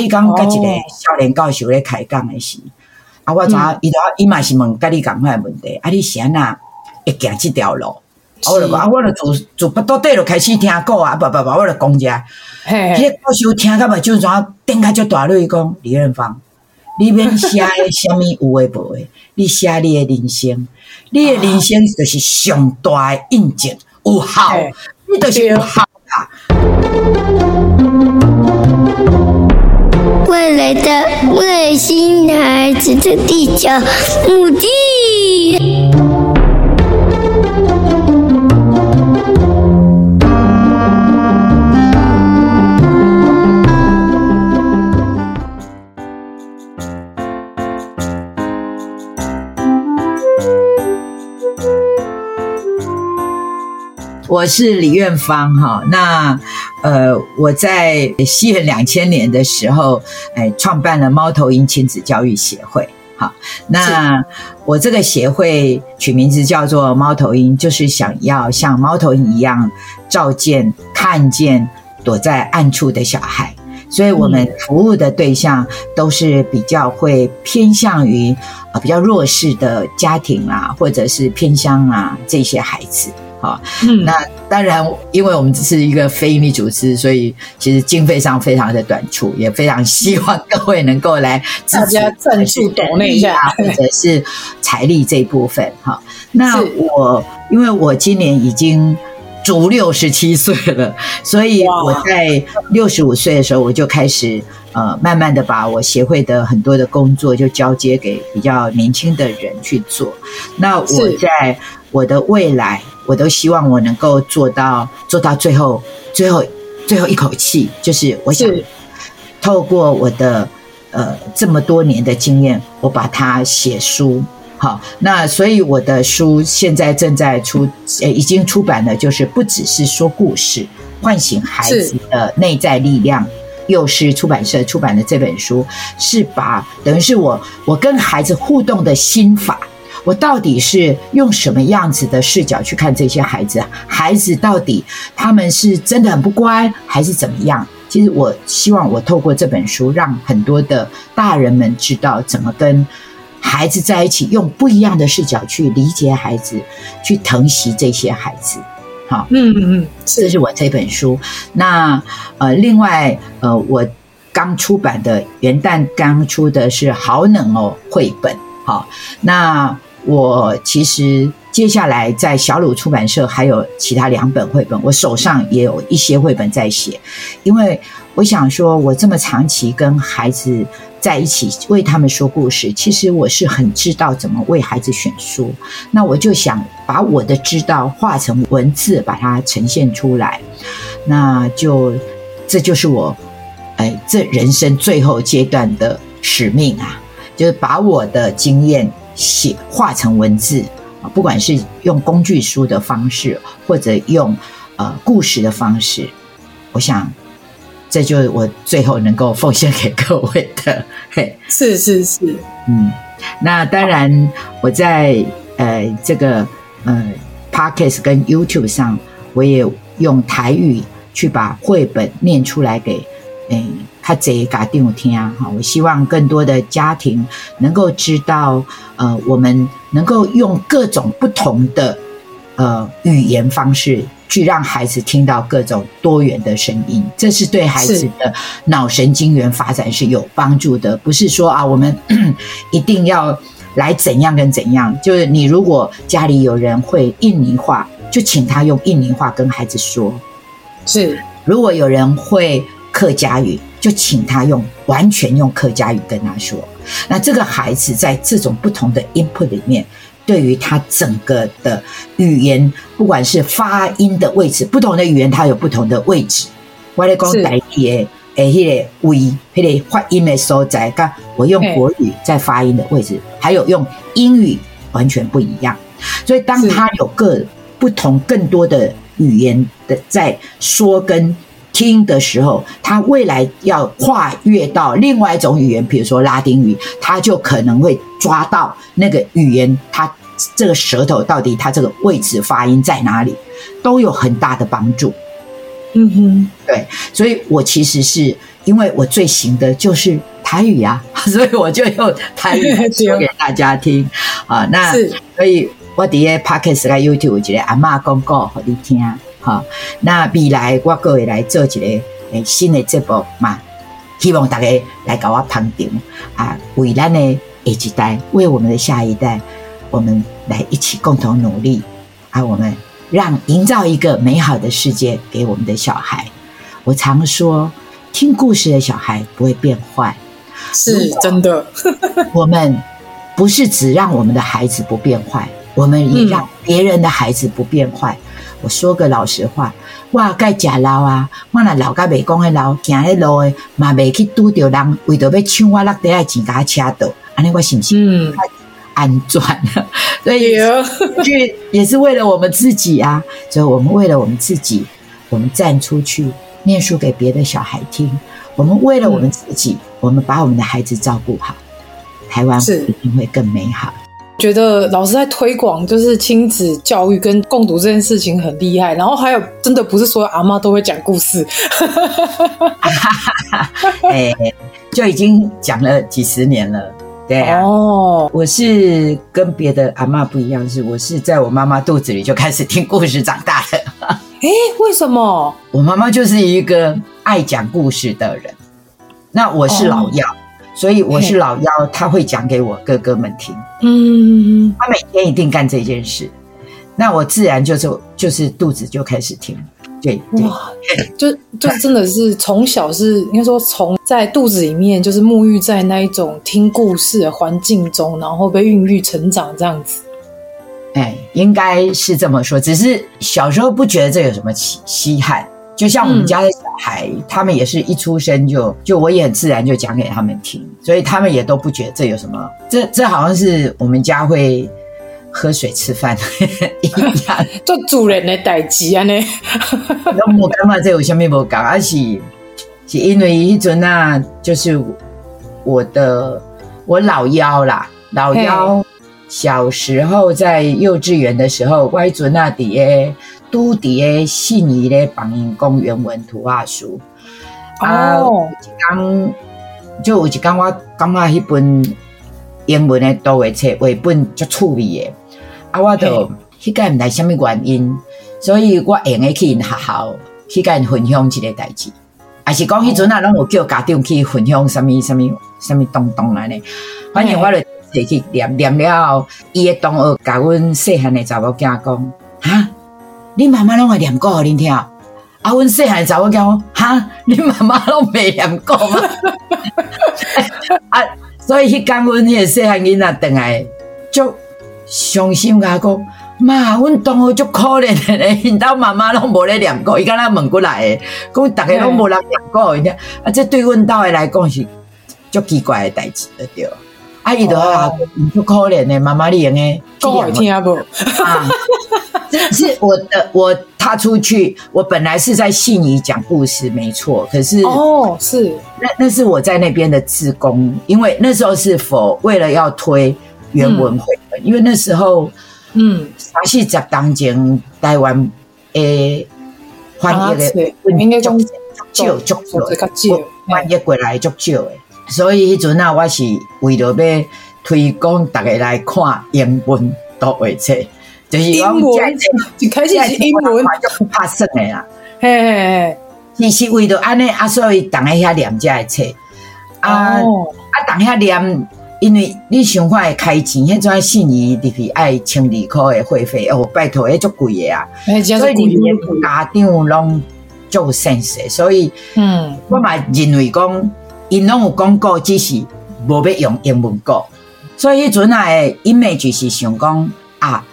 伊讲甲一个少年教授咧开讲诶时，啊，我知伊都伊嘛是问甲你讲话的问题，啊，你是安那会行即条路？啊，我就讲啊，我就自自巴肚底就开始听歌啊，不不不，我就讲者，迄个教授听甲嘛，就怎点开就大泪讲李远芳，你免写诶虾米有诶无诶，你写你诶人生，你诶人生就是上大诶印证，有效，你就是有效啊。未来的外星孩子的地球母地。我是李苑芳哈，那呃，我在西元两千年的时候，哎，创办了猫头鹰亲子教育协会。好，那我这个协会取名字叫做猫头鹰，就是想要像猫头鹰一样，照见、看见躲在暗处的小孩。所以我们服务的对象都是比较会偏向于啊比较弱势的家庭啊，或者是偏乡啊这些孩子。好，嗯，那当然，因为我们只是一个非营利组织，所以其实经费上非常的短促，也非常希望各位能够来大家赞助董内一下，或者是财力这一部分。哈，那我因为我今年已经足六十七岁了，所以我在六十五岁的时候，我就开始呃，慢慢的把我协会的很多的工作就交接给比较年轻的人去做。那我在我的未来。我都希望我能够做到做到最后最后最后一口气，就是我想透过我的呃这么多年的经验，我把它写书。好，那所以我的书现在正在出，呃，已经出版了，就是不只是说故事，唤醒孩子的内在力量。幼狮出版社出版的这本书，是把等于是我我跟孩子互动的心法。我到底是用什么样子的视角去看这些孩子？孩子到底他们是真的很不乖，还是怎么样？其实我希望我透过这本书，让很多的大人们知道怎么跟孩子在一起，用不一样的视角去理解孩子，去疼惜这些孩子。好，嗯嗯嗯，这是我这本书。那呃，另外呃，我刚出版的元旦刚出的是《好冷哦》绘本。好，那。我其实接下来在小鲁出版社还有其他两本绘本，我手上也有一些绘本在写，因为我想说，我这么长期跟孩子在一起为他们说故事，其实我是很知道怎么为孩子选书。那我就想把我的知道化成文字，把它呈现出来。那就这就是我哎，这人生最后阶段的使命啊，就是把我的经验。写化成文字啊，不管是用工具书的方式，或者用呃故事的方式，我想这就是我最后能够奉献给各位的。嘿，是是是，嗯，那当然我在呃这个呃 Podcast 跟 YouTube 上，我也用台语去把绘本念出来给诶。他这一家定听啊，哈！我希望更多的家庭能够知道，呃，我们能够用各种不同的呃语言方式，去让孩子听到各种多元的声音，这是对孩子的脑神经元发展是有帮助的。不是说啊，我们 一定要来怎样跟怎样。就是你如果家里有人会印尼话，就请他用印尼话跟孩子说。是，如果有人会客家语。就请他用完全用客家语跟他说，那这个孩子在这种不同的 input 里面，对于他整个的语言，不管是发音的位置，不同的语言它有不同的位置。我来讲台语诶，诶，迄个位，迄个发音的所在，噶我用国语在发音的位置，还有用英语完全不一样。所以当他有个不同更多的语言的在说跟。听的时候，他未来要跨越到另外一种语言，比如说拉丁语，他就可能会抓到那个语言，他这个舌头到底它这个位置发音在哪里，都有很大的帮助。嗯哼，对，所以我其实是因为我最行的就是台语啊，所以我就用台语说给大家听啊。那所以我底下 Podcast 跟 YouTube 一个阿嬷公告给你听哈。那未来我各位来做一个诶新的节目嘛，希望大家来搞我捧场啊，为咱的下一代，为我们的下一代，我们来一起共同努力啊，我们。让营造一个美好的世界给我们的小孩。我常说，听故事的小孩不会变坏，是真的。我们不是只让我们的孩子不变坏，我们也让别人的孩子不变坏。嗯、我说个老实话，哇，该假老啊，我那老该未讲的老，行的路的嘛，未去拄着人，为着要抢我落地爱钱给他掐倒，安尼我信不信？嗯。安转，所以 去也是为了我们自己啊！所以我们为了我们自己，我们站出去念书给别的小孩听。我们为了我们自己，我们把我们的孩子照顾好，台湾一定会更美好。觉得老师在推广就是亲子教育跟共读这件事情很厉害。然后还有，真的不是所有阿嬷都会讲故事，哎，就已经讲了几十年了。对啊，哦，我是跟别的阿嬷不一样，是我是在我妈妈肚子里就开始听故事长大的。哎，为什么？我妈妈就是一个爱讲故事的人。那我是老幺，哦、所以我是老幺，她会讲给我哥哥们听。嗯，她每天一定干这件事，那我自然就是就是肚子就开始听。对，对哇，就就真的是从小是应该说从在肚子里面就是沐浴在那一种听故事的环境中，然后被孕育成长这样子。哎，应该是这么说，只是小时候不觉得这有什么稀稀罕。就像我们家的小孩，嗯、他们也是一出生就就我也很自然就讲给他们听，所以他们也都不觉得这有什么。这这好像是我们家会。喝水吃饭 一样，做主人的代志啊呢。那我感觉这有什么不讲？而是是因为一阵啊，就是我的我老幺啦，老幺小时候在幼稚园的时候，我阵啊底诶都底诶信宜咧帮因讲原文图画书。哦，刚就有一刚我感觉迄本英文的图画册，绘本足趣味的。啊，我都迄个毋知虾米原因，所以我用诶去因学校去甲因分享即个代志，还是讲迄阵啊，拢有叫家长去分享虾米虾米虾米东东安尼。反正我就摕去念念了后，伊诶同学甲阮细汉诶查某囝讲：哈，恁妈妈拢会念歌互恁听？啊，阮细汉查某囝讲：哈，恁妈妈拢未念过吗？啊，所以迄天阮迄个细汉囡仔转来就。伤心甲讲，妈，阮同学足可怜的咧，因兜妈妈拢无咧念过，伊敢若问过来的，讲逐个拢无人念过，伊讲，啊，这对阮兜的来讲是足奇怪的代志，对对。啊，伊就话足可怜的，妈妈你用诶，讲我听无啊？这是我的，我踏出去，我本来是在信宜讲故事，没错，可是哦，是那那是我在那边的志工，因为那时候是否为了要推。原文绘本，因为那时候，嗯，三四十当前台湾诶翻译的应该讲少足少，翻译过来足少诶，所以迄阵啊，我是为了要推广大家来看英文图画册，就是英文？一开始是英文？就怕生诶啦，嘿嘿嘿，你是为了安尼啊，所以大家遐念这个册。啊啊，大家念。因为你想看会开钱，迄种信宜入去爱千二块的会费哦，拜托，迄足贵的啊！所以你家长拢足现实，所以嗯，我嘛认为讲，因拢有广告，只是无要用英文讲。所以迄阵啊，的，image 是想讲啊，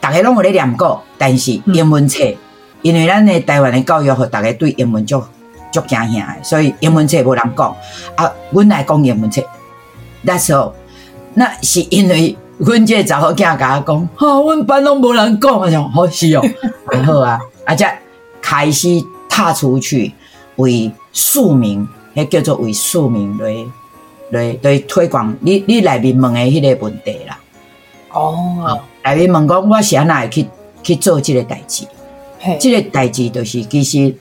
大家拢有咧念过，但是英文册，嗯、因为咱的台湾的教育，互大家对英文足足惊吓的，所以英文册无人讲啊，阮来讲英文册。那时候，那是因为阮这个查某囝甲我讲，哈，阮班拢无人讲，我想好是哦，还 好啊，而且开始踏出去为庶民，迄叫做为庶民来来来推广你你内面问的迄个问题啦。哦，内面问讲我是安怎去去做这个代志？嘿这个代志就是其实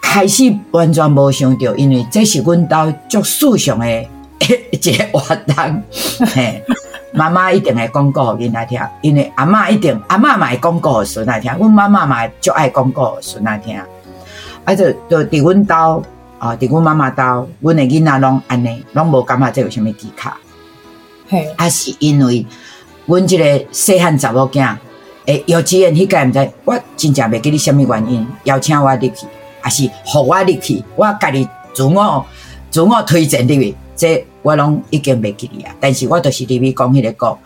开始完全无想到，因为这是阮兜足世上的一个活动。嘿，妈妈一定会讲故给囡仔听，因为阿嬷一定阿嬷嘛会讲故给孙仔听，阮妈妈嘛足爱讲故给孙仔听。啊，就就伫阮兜啊，伫阮妈妈兜，阮的囡仔拢安尼，拢无感觉这有啥物奇卡。嘿，啊，是因为阮这个细汉查某囝，诶，幼稚园迄个毋知，我真正袂记得啥物原因邀请我入去。还是互我入去，我家己自我自我推荐入去，这我拢已经袂记哩啊。但是我就是入去讲迄个歌，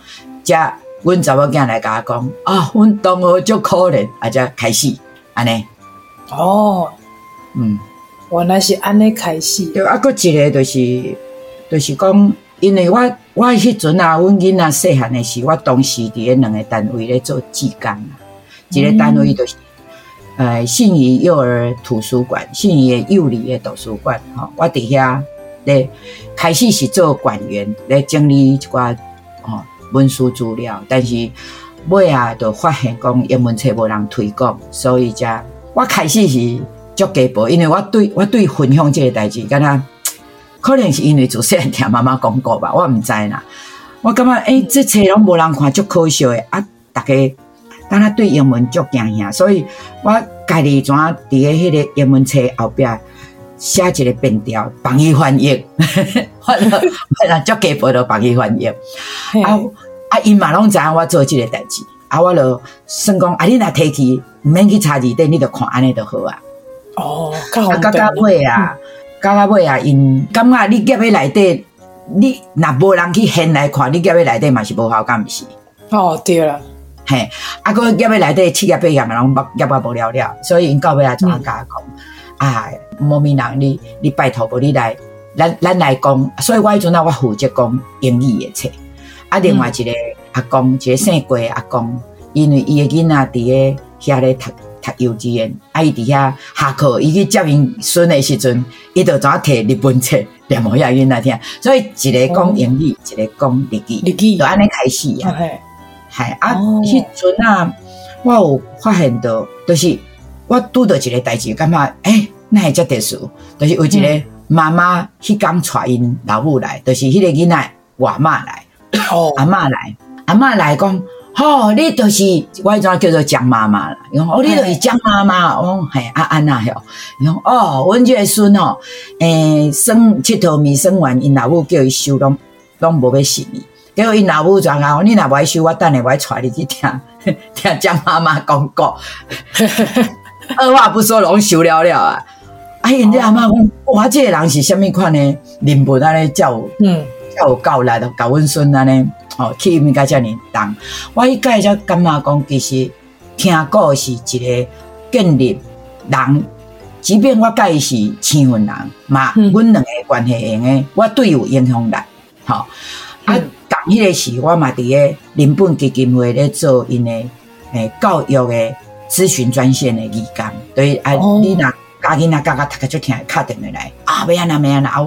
则阮查某囝来甲我讲啊，阮同学足可怜，啊，则开始安尼。哦，嗯，原来是安尼开始。对，啊，阁一个就是就是讲，因为我我迄阵啊，阮囡仔细汉的时，我当时伫诶两个单位咧做志工啊，一个单位就是。呃，信义幼儿图书馆，信谊幼儿的图书馆，哈，我底下咧开始是做馆员，来整理一寡哦文书资料，但是尾啊，就发现讲英文册无人推广，所以才我开始是足鸡婆，因为我对我对分享这个代志，敢若可能是因为自细听妈妈讲过吧，我毋知啦，我感觉诶、欸，这册拢无人看，足可惜诶，啊，大家。但他对英文足惊吓，所以我家己怎伫个迄个英文册后壁写一个便条，帮伊翻译，我 我足鸡婆都帮伊翻译。啊啊，伊嘛拢知影我做即个代志，啊，我就算讲啊，你若提起，毋免去查字典，你就看安尼就好啊。哦，啊，到到尾啊，到到尾啊，因感觉你夹喺内底，你若无人去现来看，你夹喺内底嘛是无效，敢毋是？哦，对了。嘿，啊，个业尾内底七夹八夹嘛，拢业业啊无了了，所以因到尾啊，就甲我讲，啊，某名人，你你拜托无你来，咱咱来讲，所以我迄阵啊，我负责讲英语诶册，啊，另外一个阿公，一个姓郭阿公，因为伊诶囡仔伫个遐咧读读幼稚园，啊，伊伫遐下课，伊去接因孙诶时阵，伊就怎摕日本册念互遐囡仔听，所以一个讲英语，一个讲日语，日语。就安尼开始啊。系啊，迄阵啊，我有发现到，就是我拄到一个代志，感觉诶，那会遮特殊，就是有一个妈妈去刚带因老母来，就是迄个囡仔外妈来，哦，阿妈来，阿妈来讲，吼，你就是我迄阵叫做江妈妈啦，伊讲哦，你就是江妈妈，我讲系啊安那吼，伊讲哦，阮这个孙哦，诶，生七头米生完，因老母叫伊收拢拢无要信伊。结果因老母就讲：你若无爱收，我等下我带你去听 听江妈妈讲过。二话不说，拢收了了啊！哎，因这阿妈讲：哇，这个人是虾米款呢？人物安尼叫有，嗯，叫有够力的，教阮孙安尼哦，去应该遮尔重。我一开始感觉讲，其实听故事一个建立人，即便我介是青云人嘛，阮两个关系用诶，我对有影响力，吼、哦、啊。嗯迄个时，我嘛伫个林本基金会咧做因诶诶教育诶咨询专线诶义工，对啊，你若家囡仔家家读个就听，敲电话来。啊，要安那要安那。啊，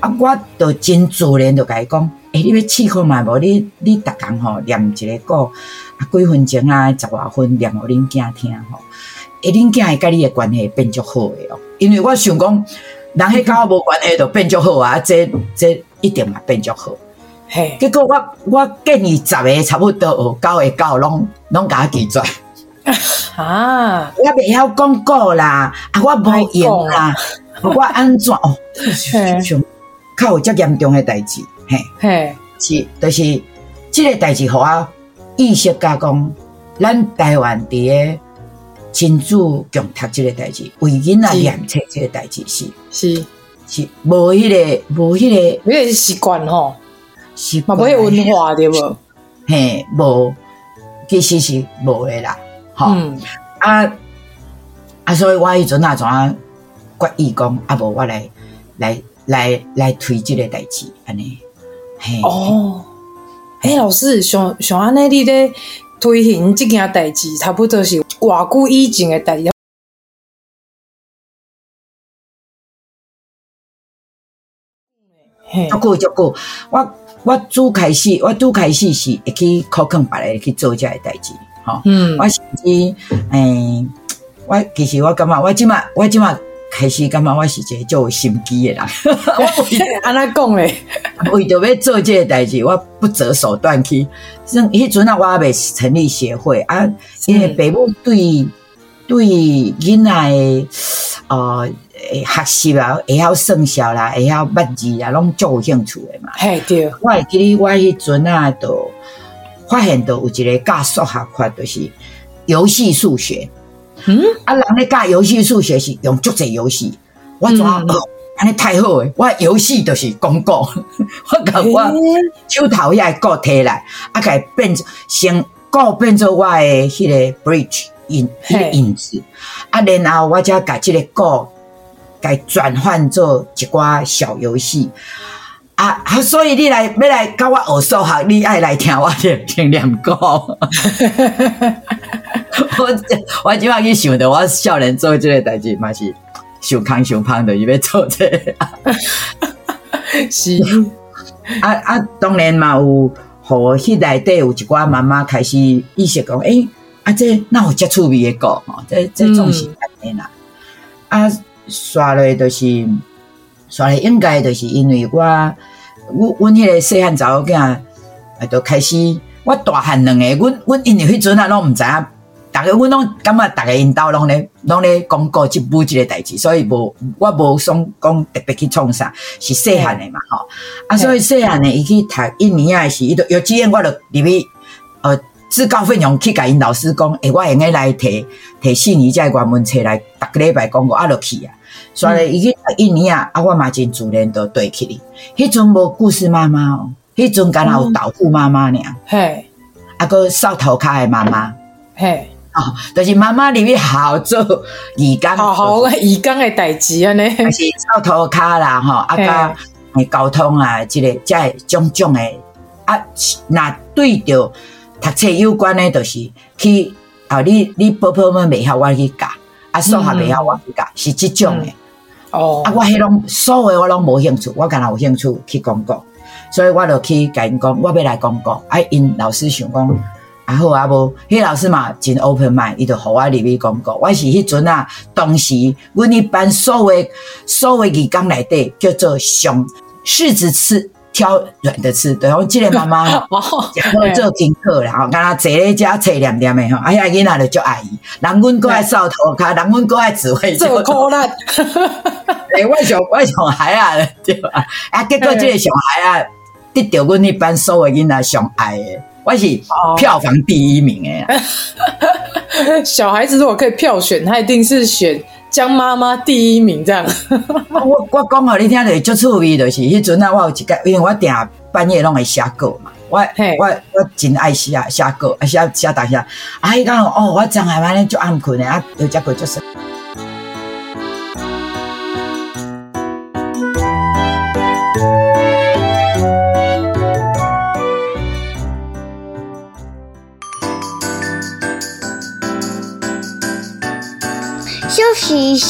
啊，我都真自然就甲伊讲，诶、欸，你要试看嘛无？你你逐工吼念一个歌，啊，几分钟啊，十外分念互恁囝听吼，诶，恁囝会甲你诶关系变足好诶哦，因为我想讲，人迄甲我无关系就变足好啊，这这一定嘛变足好。嘿，结果我我建议十个差不多有九个九拢拢甲我记住 啊！我袂晓讲过啦，啊我无用啦，我安怎？哦？像较有遮严重诶代志，嘿，嘿，是就是即个代志，互我意识加讲，咱台湾伫个亲子共读即个代志，为囡仔念册即个代志是。是。是无迄个无迄个，因为习惯吼。是嘛，无文化对无？嘿，无，其实是无诶啦。吼、嗯，啊啊，所以我迄阵啊，怎啊决意讲，啊无我来来来来推即个代志，安尼。嘿，哦，诶、欸，老师，像像安尼，你咧推行即件代志，差不多是偌久以前诶代志。足久足久，我。我拄开始，我拄开始是会去考劝别人去做这个代志，吼。嗯。我甚至，诶、欸，我其实我感觉，我即马，我即马开始感觉我是一个就有心机的人。安那讲嘞，为着要做这个代志，我不择手段去。像迄阵啊，我还未成立协会啊，因为父母对对囡仔的呃学习啊，会晓算数啦，会晓捌字啦，拢足有兴趣的嘛。嘿，对。我会记得我迄阵啊，都发现到有一个教数学法，就是游戏数学。嗯，啊，人咧教游戏数学是用足侪游戏，我怎啊？安尼太好诶！我游戏就是广告，我甲我手头遐个抠摕来，啊，甲变先个变做我诶迄个 bridge 影迄个影子，啊，然后我才甲即个个甲转换做一寡小游戏，啊，啊，所以你来要来教我学数学，你爱来听我念听念歌。我我今晚去想的，我少年做这个代志嘛是想康想胖的，伊要做这个。是啊啊，当然嘛有，互迄内底有一寡妈妈开始意识讲，诶、欸，啊这那有接触味的歌，吼，这这总是安尼啦。啊，刷嘞就是刷嘞，应该就是因为我，我阮迄个细汉查某囝，啊，就开始我大汉两个，阮阮因为迄阵啊，拢毋知影。逐个阮拢感觉，逐个因兜拢咧拢咧讲过即部即个代志，所以无我无想讲特别去创啥，是细汉的嘛吼。啊，所以细汉的伊去读一年啊，是伊都幼稚园，我就入去呃自告奋勇去甲因老师讲，诶、欸，我用个来摕摕四年这个原文册来逐个礼拜讲过，啊，就去啊。所以伊去读一年啊，啊，我嘛真自然都对起哩。迄阵无故事妈妈哦，迄阵敢若有豆腐妈妈尔，嘿，啊个扫涂骹的妈妈，嘿。哦，就是妈妈里面好做义工，好好义工的代志啊呢，还是扫涂骹啦，吼，啊甲诶交通啊，即、这个即系种种的，啊，那对着读册有关的，就是去啊，你你婆婆们未晓我去教，啊，数学未晓我去教，是即种诶。哦，啊，我迄种所有我拢无兴趣，我干若有兴趣去讲过，所以我就去甲因讲，我要来讲过，啊，因老师想讲。啊好啊无，迄老师嘛真 open mind，伊就互我入去讲过。我是迄阵啊，当时阮一班所有所有义工内底叫做上柿子吃挑软的吃，对，我即个妈妈 吼，我做功课啦吼，敢若坐咧遮坐念念的吼，哎呀囡仔就足爱伊，人阮阁爱扫涂骹，人阮阁爱指挥，做苦力，诶，我上我上海啊，对吧？啊，结果即个上海啊，得到阮一班所有囡仔上爱的。我是票房第一名哎、哦！小孩子如果可以票选，他一定是选江妈妈第一名这样。我我讲哦，你听着足趣味，就是迄阵啊，我有一个，因为我定半夜拢会写稿嘛，我我我真爱写写稿，啊写写大写。啊伊讲哦，我昨下晚咧就暗困的啊，有只个就是。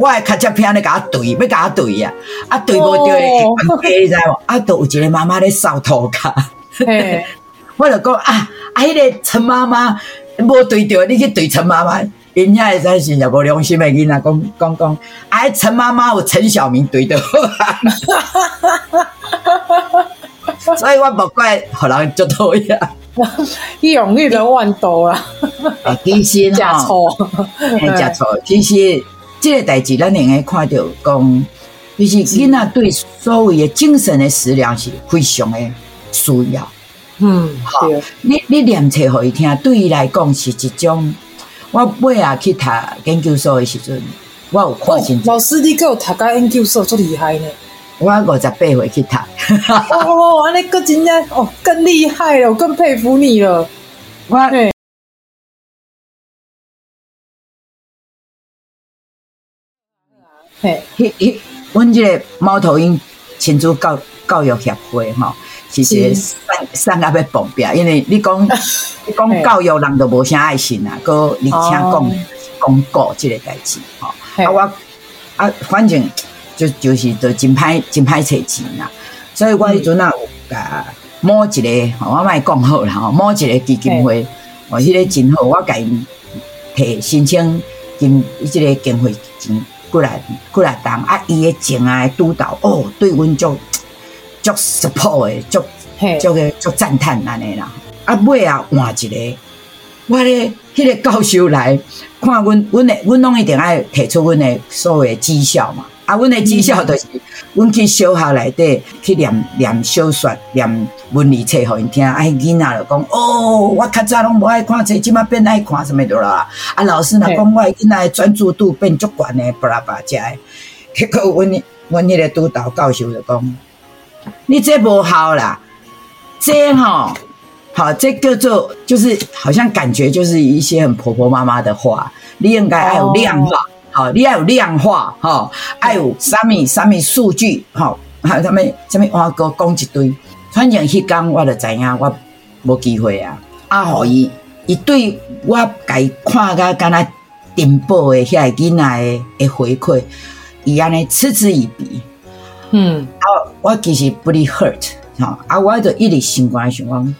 我还卡车片咧，甲我对，要甲我对呀，啊对无对，你知无？啊，都有一个妈妈咧扫涂骹，我就讲啊，啊，迄个陈妈妈无对着，你去对陈妈妈，因遐会使是也无良心的囡仔，讲讲讲，啊，陈妈妈有陈小明对着，所以我无怪互人足讨厌。一荣誉的万多啦，其实吼，没错。其实这个代志，咱应该看到讲，就是囡仔对所谓的精神的食粮是非常的需要。嗯，好，你你念册给伊听，对伊来讲是一种。我尾啊去读研究所的时阵，我有看清楚。老师，你给我读到研究所，这么厉害呢？我五十八岁去读。哦，安尼个真正哦，更厉害了，我更佩服你了。我嘿，嘿，嘿，阮这个猫头鹰亲子教教育协会吼。其实上上个要崩表，因为你讲 你讲教育人都无啥爱心啊，搁而且讲讲过这个代志吼，啊我啊反正就就是都真歹真歹找钱啦，所以我迄阵啊有甲某一个，我卖讲好啦吼，某一个基金会，哦，迄个真好，我甲因提申请金，即个经费钱过来过来当啊，伊的情啊督导哦，对阮足。足 support 诶，足足个足赞叹安尼啦。啊尾啊换一个，我咧迄个教授来看阮，阮诶，阮拢一定爱提出阮诶所谓绩效嘛。啊，阮诶绩效就是，阮去小学内底去念念小说，念文理册，互因听。啊，囡仔就讲，哦，我较早拢无爱看册，即马变爱看什么的啦。啊，老师若讲我囡仔诶专注度变足悬诶，巴拉巴拉遮诶。结果阮阮迄个督导教授就讲。你这不好啦，这吼好，这叫做就是好像感觉就是一些很婆婆妈妈的话，你应该要有量化，你要有量化，哈、哦，要有什么什么数据，好、哦，还有什么什么话哥讲一堆，反正迄天我就知影我无机会啊，啊，互伊伊对我家看个敢若电报的遐个囡仔的的回馈，伊安尼嗤之以鼻。嗯，啊，我其实不哩 hurt，哈，啊，我就一直心肝想讲，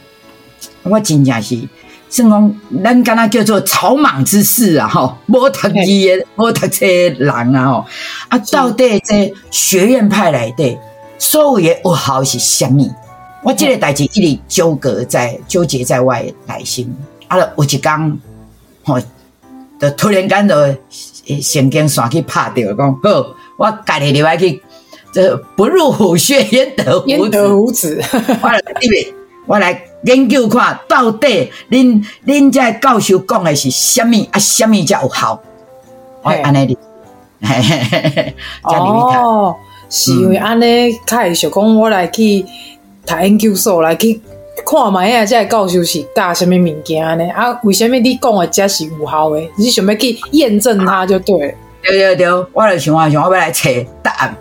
我真正是，算讲咱敢若叫做草莽之士啊，吼，无读书的，无读册的人啊，吼，啊，到底这学院派来的所有的学校是虾米？我这个代志一直纠葛在纠结在外内心，啊，有一天，吼，就突然间就神经线去拍掉，讲好，我家己入来去。这不入虎穴，焉得焉得虎子？我来我来研究看，到底恁恁这教授讲的是什么啊？什么才有效？我安尼哩，嘿嘿嘿嘿，哦，是因为安尼，开想讲我来去读研究所来去看嘛，呀，这教授是教什么物件呢？啊，为什么你讲的这是有效的？你想要去验证它就对了。对对对，我来想啊想，我要来找答案。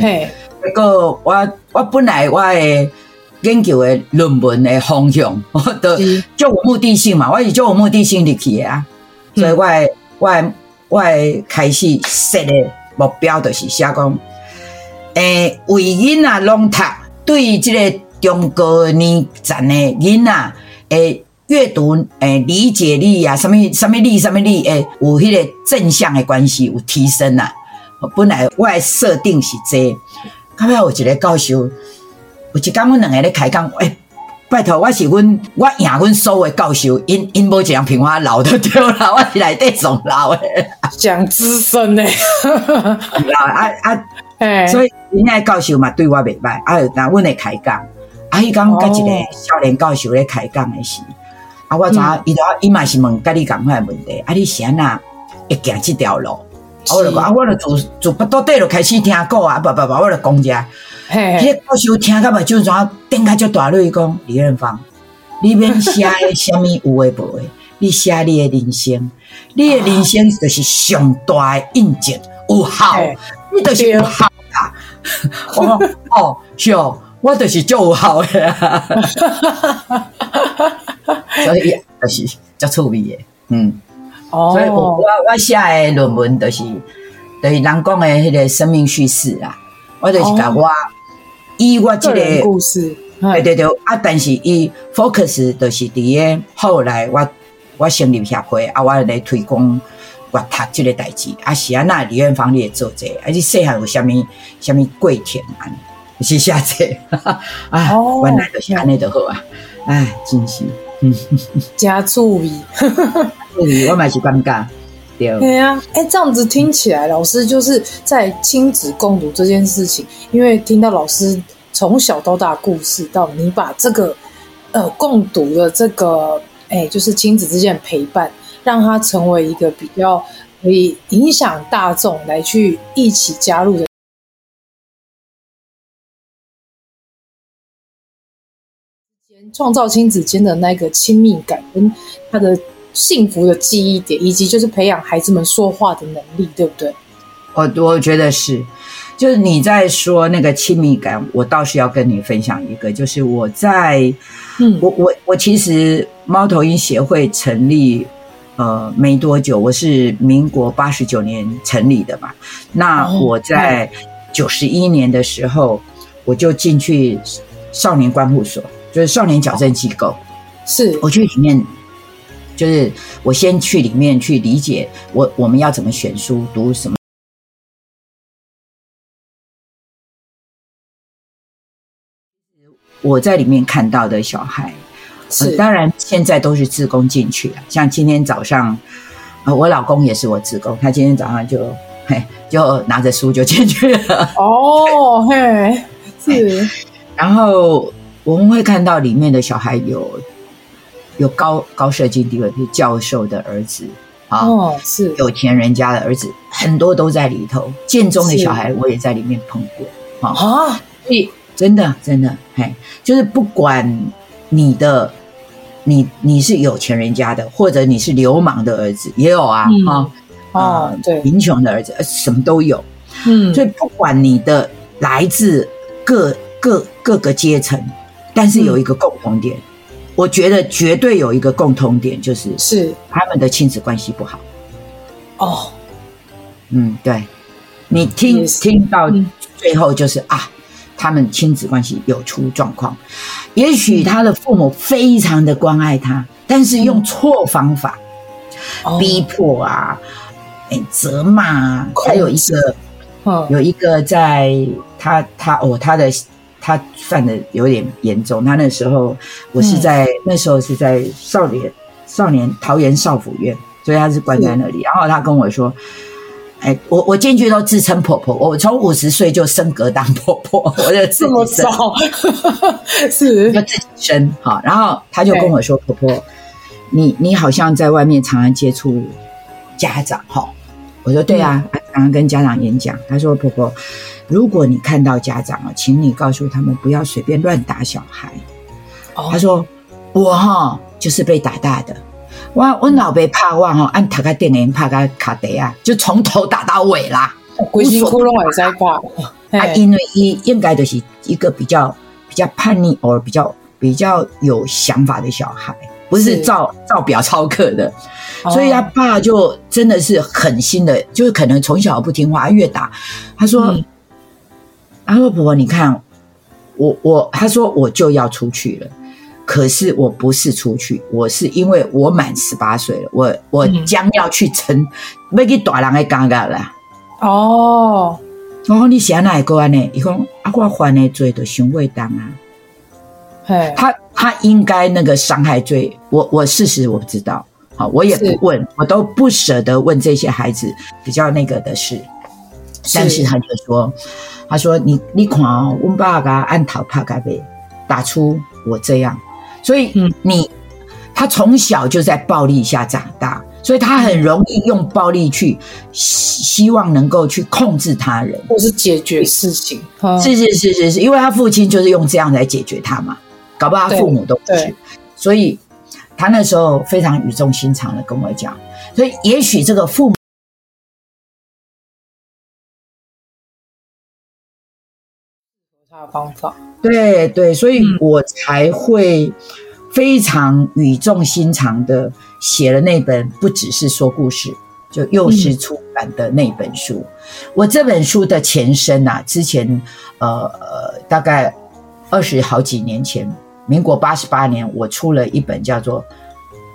嘿，不过我我本来我的研究的论文的方向，我 都就有目的性嘛，我是就有目的性入去啊，所以我我我开始设的目标就是写讲，诶，为囡仔拢读，对这个中高年层的囡仔，诶，阅读诶理解力啊，什么什么力什么力，诶，有迄个正向的关系有提升啊。本来我设定是这个，后尾有一个教授，有一天阮两个咧开讲，诶、欸，拜托我是阮，我赢阮所有教授，因因无一样评我老的对啦，我是内底上老的，讲资深的，老啊啊，啊所以人家教授嘛对我袂歹，啊，那阮会开讲，啊，伊讲甲一个少年教授咧开讲的时，啊，我知伊都伊嘛是问甲你共款的问题，啊，你是安怎会行这条路？我就讲啊，我就从从巴肚底就开始听歌啊，不不不，我就讲者。迄个教授听到嘛，就怎点开就大泪讲李远芳，你免写虾米有诶无诶，你写你诶人生，你诶人生就是上大诶印证，有效，你就是有效啊。我讲 哦，是哦，我就是就有效诶，所以就是足趣味诶，嗯。Oh. 所以我我我写诶论文就是，就是人讲诶迄个生命叙事啊，我就是讲我以我这个，个故事，对对对啊，但是伊 focus 就是伫个后来我我成立协会啊，我来推广阅读这个代志啊，是啊，那李远芳你也做这个，而且细汉有虾米虾米跪舔啊，是写这个，啊，oh. 原来就是安尼就好啊，哎，真是，嗯，加注意。我嘛是感觉，对，呀，哎，这样子听起来，老师就是在亲子共读这件事情，因为听到老师从小到大故事，到你把这个呃共读的这个，哎，就是亲子之间的陪伴，让它成为一个比较可以影响大众来去一起加入的，创造亲子间的那个亲密感跟他的。幸福的记忆点，以及就是培养孩子们说话的能力，对不对？我我觉得是，就是你在说那个亲密感，我倒是要跟你分享一个，就是我在，嗯，我我我其实猫头鹰协会成立呃没多久，我是民国八十九年成立的嘛，那我在九十一年的时候，我就进去少年关护所，就是少年矫正机构，是。我去里面。就是我先去里面去理解我我们要怎么选书读什么。我在里面看到的小孩，是、呃、当然现在都是自工进去了。像今天早上，呃，我老公也是我自工，他今天早上就嘿就拿着书就进去了。哦嘿，是。然后我们会看到里面的小孩有。有高高社经地位，比如教授的儿子啊，哦，是有钱人家的儿子，很多都在里头。建中的小孩，我也在里面碰过啊。所以真的真的，嘿，就是不管你的，你你是有钱人家的，或者你是流氓的儿子，也有啊，哈、嗯，啊，对，贫穷的儿子，什么都有。嗯，所以不管你的来自各各各个阶层，但是有一个共同点。嗯我觉得绝对有一个共通点，就是是。他们的亲子关系不好。哦，嗯，对，你听听到最后就是啊，他们亲子关系有出状况。也许他的父母非常的关爱他，但是用错方法，逼迫啊，哎，责骂啊，还有一个，有一个在他他哦他的。他犯的有点严重。他那时候，我是在、嗯、那时候是在少年少年桃园少府院，所以他是关在那里。然后他跟我说：“哎，我我进去都自称婆婆，我从五十岁就升格当婆婆，我就自己生，是就自己生好。然后他就跟我说：‘婆婆，你你好像在外面常常接触家长哈？’我说：‘对啊，嗯、常常跟家长演讲。’他说：‘婆婆。’如果你看到家长啊，请你告诉他们不要随便乱打小孩。Oh. 他说：“我哈就是被打大的，我我老被怕忘哦，按塔卡电铃怕个卡得啊，就从头打到尾啦。鬼辛苦拢会在挂。啊，因为一应该就是一个比较比较叛逆，或比较比较有想法的小孩，不是照是照表操课的。所以他爸就真的是狠心的，就是可能从小不听话，越打。他说。嗯”他说：“婆婆，你看，我我，他说我就要出去了，可是我不是出去，我是因为我满十八岁了，我我将要去成，要去大人的家家了。哦，我讲你想哪一个呢？伊讲啊，我犯的罪都伤未当啊。嘿，他他应该那个伤害罪，我我事实我不知道，好，我也不问，我都不舍得问这些孩子比较那个的事，但是他就说。”他说：“你你看哦，我爸爸按头拍盖被打出我这样，所以你他从小就在暴力下长大，所以他很容易用暴力去希希望能够去控制他人，或是解决事情。是是是是是，因为他父亲就是用这样来解决他嘛，搞不好他父母都不去，所以他那时候非常语重心长的跟我讲，所以也许这个父母。”他的方法，对对，所以我才会非常语重心长的写了那本，不只是说故事，就幼狮出版的那本书。嗯、我这本书的前身呐、啊，之前呃大概二十好几年前，民国八十八年，我出了一本叫做《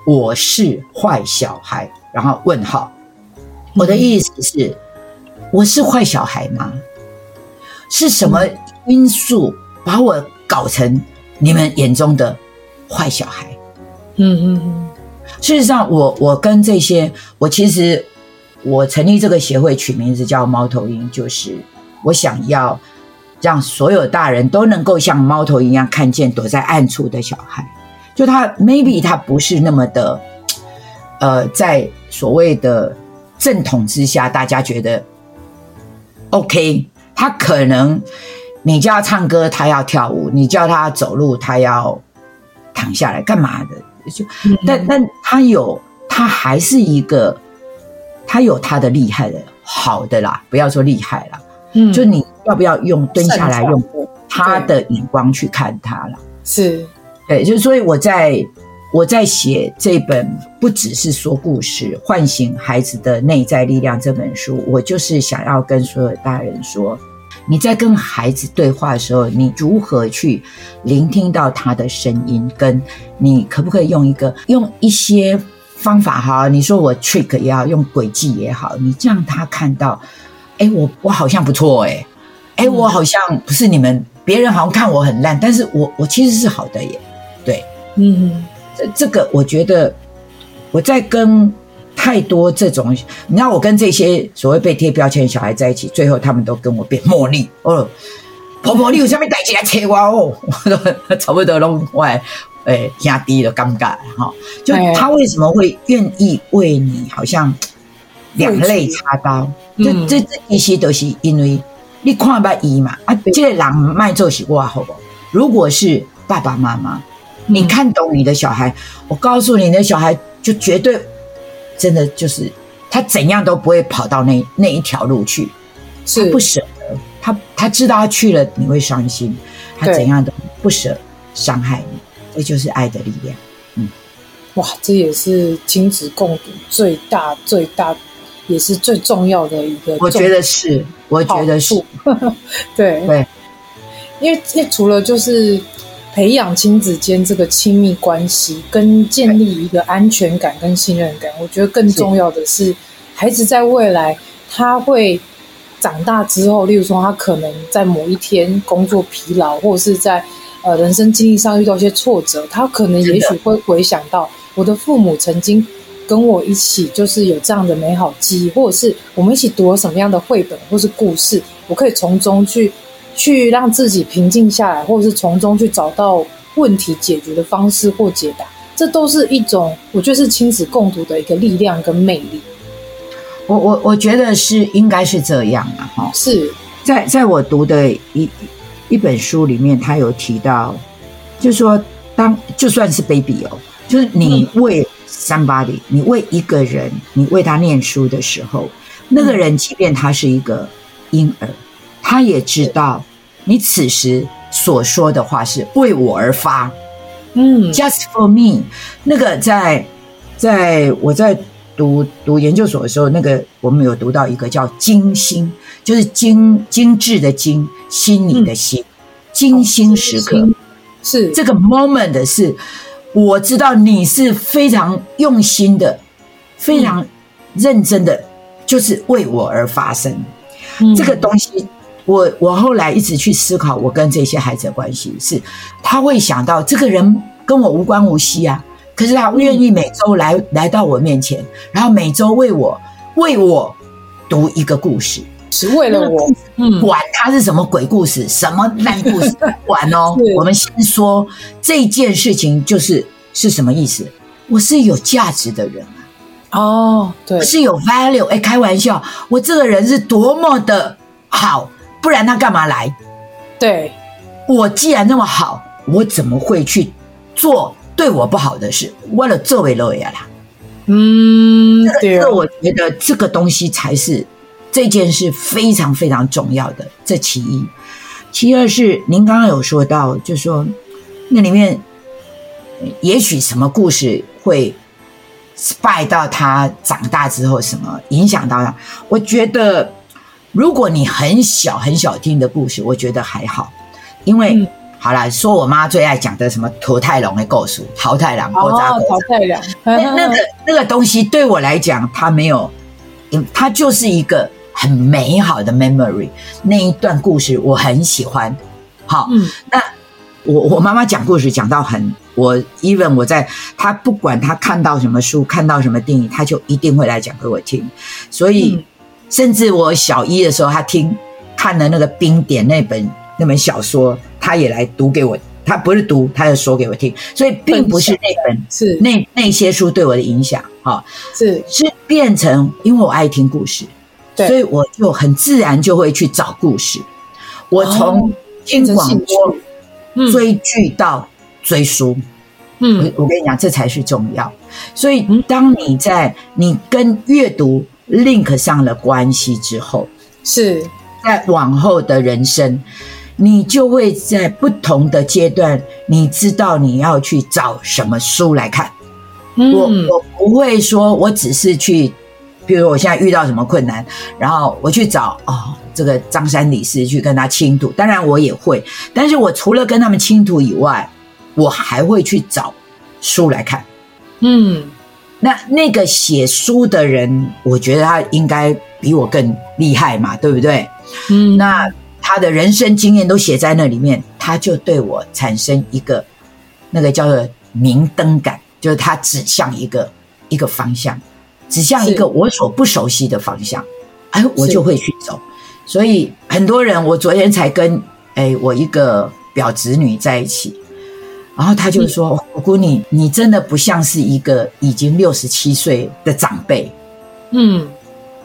我是坏小孩》，然后问号，我的意思是，我是坏小孩吗？是什么？因素把我搞成你们眼中的坏小孩。嗯嗯嗯。事实上，我我跟这些，我其实我成立这个协会，取名字叫猫头鹰，就是我想要让所有大人都能够像猫头鹰一样看见躲在暗处的小孩。就他 maybe 他不是那么的，呃，在所谓的正统之下，大家觉得 OK，他可能你叫他唱歌，他要跳舞；你叫他走路，他要躺下来干嘛的？就但但他有，他还是一个。他有他的厉害的，好的啦，不要说厉害啦，嗯，就你要不要用蹲下来用他的眼光去看他了？是，对，就所以我在我在写这本不只是说故事，唤醒孩子的内在力量这本书，我就是想要跟所有大人说，你在跟孩子对话的时候，你如何去聆听到他的声音，跟你可不可以用一个用一些。方法哈，你说我 trick 也好，用诡计也好，你让他看到，哎，我我好像不错哎，哎，我好像不是你们别人好像看我很烂，但是我我其实是好的耶，对，嗯，这这个我觉得我在跟太多这种，你知道我跟这些所谓被贴标签的小孩在一起，最后他们都跟我变茉莉哦，婆婆你有什么代志来切我哦，我 都差不多拢坏。哎，压低了尴尬哈，就他为什么会愿意为你好像两肋插刀？这这这一些都是因为你看不伊嘛？啊，这个人卖做是哇好不？如果是爸爸妈妈，你看懂你的小孩，我告诉你，你的小孩就绝对真的就是他怎样都不会跑到那那一条路去，是。不舍得，他他知道他去了你会伤心，他怎样都不舍伤害你。这就是爱的力量，嗯，哇，这也是亲子共读最大、最大，也是最重要的一个。我觉得是，我觉得是，对对，因为这除了就是培养亲子间这个亲密关系，跟建立一个安全感跟信任感，我觉得更重要的是，孩子在未来他会长大之后，例如说他可能在某一天工作疲劳，或者是在。呃，人生经历上遇到一些挫折，他可能也许会回想到我的父母曾经跟我一起，就是有这样的美好记忆，或者是我们一起读了什么样的绘本或是故事，我可以从中去去让自己平静下来，或者是从中去找到问题解决的方式或解答，这都是一种我觉得是亲子共读的一个力量跟魅力。我我我觉得是应该是这样啊，哈，是在在我读的一。一本书里面，他有提到，就是说，当就算是 baby 哦，就是你为 somebody，你为一个人，你为他念书的时候，那个人即便他是一个婴儿，他也知道你此时所说的话是为我而发，嗯，just for me。那个在在我在读读研究所的时候，那个我们有读到一个叫精心。就是精精致的精，心里的心，精心时刻。是。这个 moment 是，我知道你是非常用心的，非常认真的，就是为我而发生。这个东西，我我后来一直去思考，我跟这些孩子的关系是，他会想到这个人跟我无关无息啊，可是他愿意每周来来到我面前，然后每周为我为我读一个故事。是为了我，嗯，管他是什么鬼故事，什么烂故事，管哦。我们先说这件事情，就是是什么意思？我是有价值的人啊！哦，对，是有 value。哎，开玩笑，我这个人是多么的好，不然他干嘛来？对，我既然那么好，我怎么会去做对我不好的事？为了作为乐呀啦。嗯，对，这我觉得这个东西才是。这件事非常非常重要的，这其一。其二是您刚刚有说到，就是说那里面也许什么故事会 spy 到他长大之后，什么影响到他？我觉得如果你很小很小听的故事，我觉得还好，因为、嗯、好了，说我妈最爱讲的什么桃太郎的故事，桃太郎、哦，桃太郎，那那个那个东西对我来讲，它没有，它就是一个。很美好的 memory，那一段故事我很喜欢。好，嗯、那我我妈妈讲故事讲到很我 even 我在她不管她看到什么书，看到什么电影，她就一定会来讲给我听。所以，嗯、甚至我小一的时候，她听看了那个《冰点》那本那本小说，她也来读给我。她不是读，她就说给我听。所以，并不是那本是那那些书对我的影响，哈，是是变成因为我爱听故事，对所以我就很自然就会去找故事。我从听广播、追剧到追书，嗯，我跟你讲，这才是重要。所以，当你在你跟阅读 link 上了关系之后，是在往后的人生，你就会在不同的阶段，你知道你要去找什么书来看。我我不会说，我只是去。比如我现在遇到什么困难，然后我去找哦，这个张三李四去跟他倾吐。当然我也会，但是我除了跟他们倾吐以外，我还会去找书来看。嗯，那那个写书的人，我觉得他应该比我更厉害嘛，对不对？嗯，那他的人生经验都写在那里面，他就对我产生一个那个叫做明灯感，就是他指向一个一个方向。指向一个我所不熟悉的方向，哎，我就会去走。所以很多人，我昨天才跟哎我一个表侄女在一起，然后她就说：“我姑，你你真的不像是一个已经六十七岁的长辈。”嗯，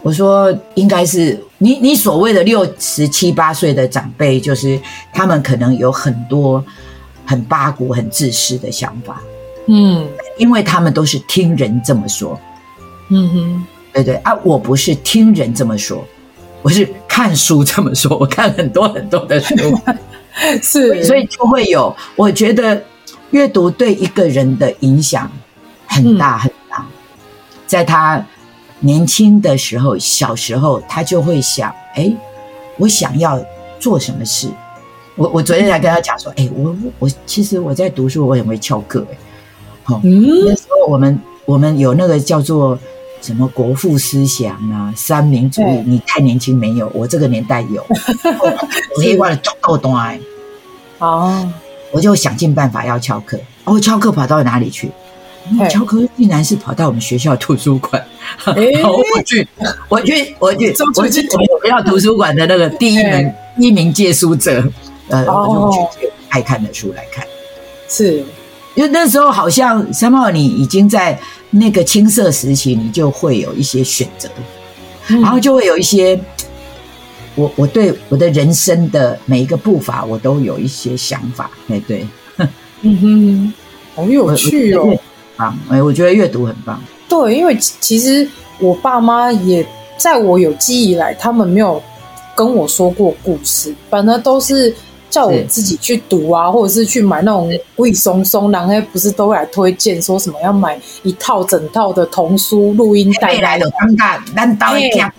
我说应该是你你所谓的六十七八岁的长辈，就是他们可能有很多很八股、很自私的想法。嗯，因为他们都是听人这么说。嗯哼，对对啊，我不是听人这么说，我是看书这么说。我看很多很多的书，是，所以就会有。我觉得阅读对一个人的影响很大很大。嗯、在他年轻的时候，小时候，他就会想：哎，我想要做什么事？我我昨天才跟他讲说：哎，我我其实我在读书，我也会翘课。哎，好，嗯，那时候我们我们有那个叫做。什么国父思想啊，三民主义？你太年轻没有，我这个年代有。我一块做豆豆哎，哦，我就想尽办法要翘课。哦，翘课跑到哪里去？翘课竟然是跑到我们学校图书馆。欸、我去，我去，我去，我去我们学校图书馆的那个第一名对一名借书者，呃，我就去借爱看的书来看。是，因为那时候好像三茂你已经在。那个青涩时期，你就会有一些选择，嗯、然后就会有一些，我我对我的人生的每一个步伐，我都有一些想法。哎，对，嗯哼，好有趣哦，啊，哎，我觉得阅读很棒。对，因为其实我爸妈也在我有记忆以来，他们没有跟我说过故事，反而都是。叫我自己去读啊，或者是去买那种贵松松，然后不是都会来推荐说什么要买一套整套的童书录音带来的，尴尬，难道一天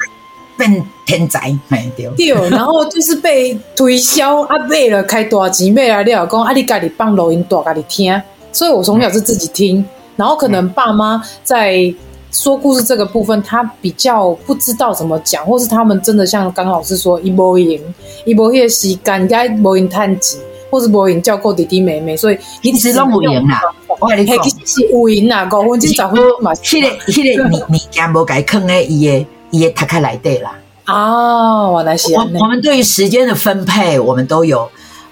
变天才？对，对，然后就是被推销啊，买了开多少钱买了？你老公啊，你家里放录音带，家里听，所以我从小是自己听，然后可能爸妈在。说故事这个部分，他比较不知道怎么讲，或是他们真的像刚刚老师说，一波赢，一波些时间，该波赢探级，或是波赢教过弟弟妹妹，所以一直都无赢啦。我跟你讲，是无赢啦，五分钟十分钟嘛。迄个迄个，你你家无该坑诶，伊诶伊诶，他开来对啦。哦，原来是。我我们对于时间的分配，我们都有。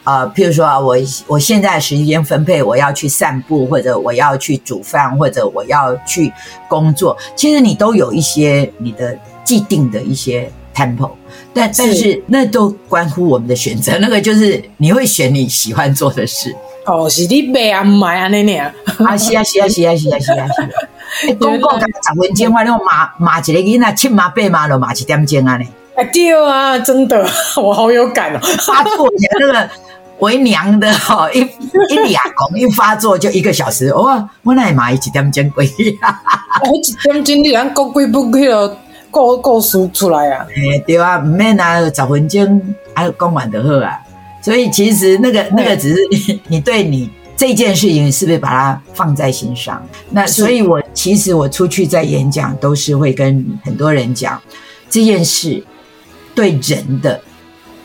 呃，譬如说啊，我我现在时间分配，我要去散步，或者我要去煮饭，或者我要去工作，其实你都有一些你的既定的一些 tempo，但但是那都关乎我们的选择，那个就是你会选你喜欢做的事。哦，是你买啊，买啊，那那啊，啊是啊是啊是啊是啊是啊是啊，公告才十分钟，我那骂骂一个囡仔七骂八骂了骂一点钟啊呢。哎对啊，真的，我好有感哦，发作起来那个。为娘的哈，一一俩公一发作就一个小时，哇！我那妈一点钟归，我一点钟你讲过几不几了，故故事出来啊？哎，对啊，唔免啊，十分钟啊，讲完就好啊。所以其实那个那个只是你你对你这件事情是不是把它放在心上？那所以我其实我出去在演讲都是会跟很多人讲这件事对人的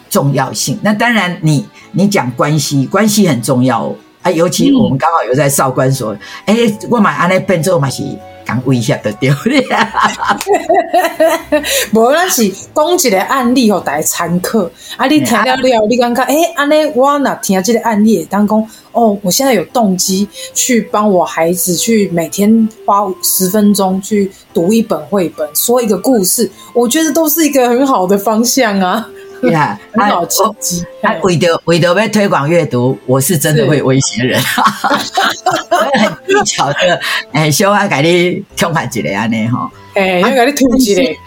重要性。那当然你。你讲关系，关系很重要。啊，尤其我们刚好有在少管所，哎、嗯欸，我买安尼变做嘛是。讲威胁的丢脸，无咱是讲一个案例，互大家参考。啊，你听了了，你感觉诶，安尼我若听这个案例，当讲哦，我现在有动机去帮我孩子去每天花十分钟去读一本绘本，说一个故事，我觉得都是一个很好的方向啊。对 啊，很好刺激。啊，为着为着要推广阅读，我是真的会威胁人，我会很技巧的，哎，小阿给你强化一个安尼哈，哎，要给你突击嘞。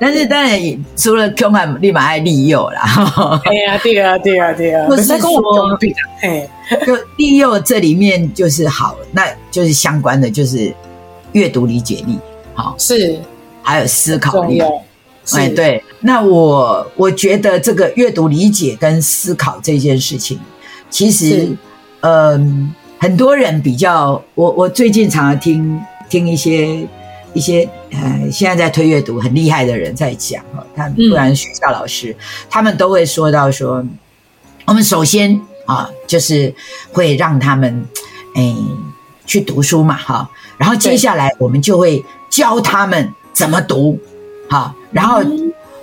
但是当然，除了强化，立马爱利诱啦。哎呀，对啊，对啊，对啊。不是说，哎，就利诱这里面就是好，那就是相关的，就是阅读理解力，好是，还有思考力。哎，对，那我我觉得这个阅读理解跟思考这件事情，其实，嗯，很多人比较，我我最近常常听听一些一些呃，现在在推阅读很厉害的人在讲哈，他不然学校老师，嗯、他们都会说到说，我们首先啊，就是会让他们哎去读书嘛哈，然后接下来我们就会教他们怎么读。好，然后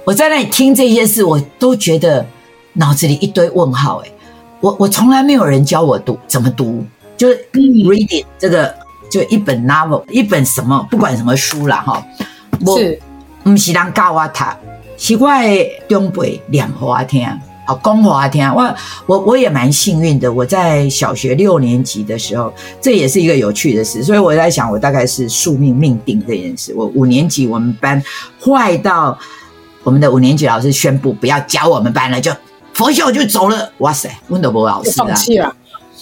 我在那里听这些事，我都觉得脑子里一堆问号。哎，我我从来没有人教我读怎么读，就是 reading 这个就一本 novel，一本什么不管什么书啦。哈。我不是人教我读，是我的长辈念给我听。好，讲给我听。我我我也蛮幸运的，我在小学六年级的时候，这也是一个有趣的事。所以我在想，我大概是宿命命定这件事。我五年级我们班坏到我们的五年级老师宣布不要教我们班了，就佛秀就走了。哇塞，温德博老师放弃了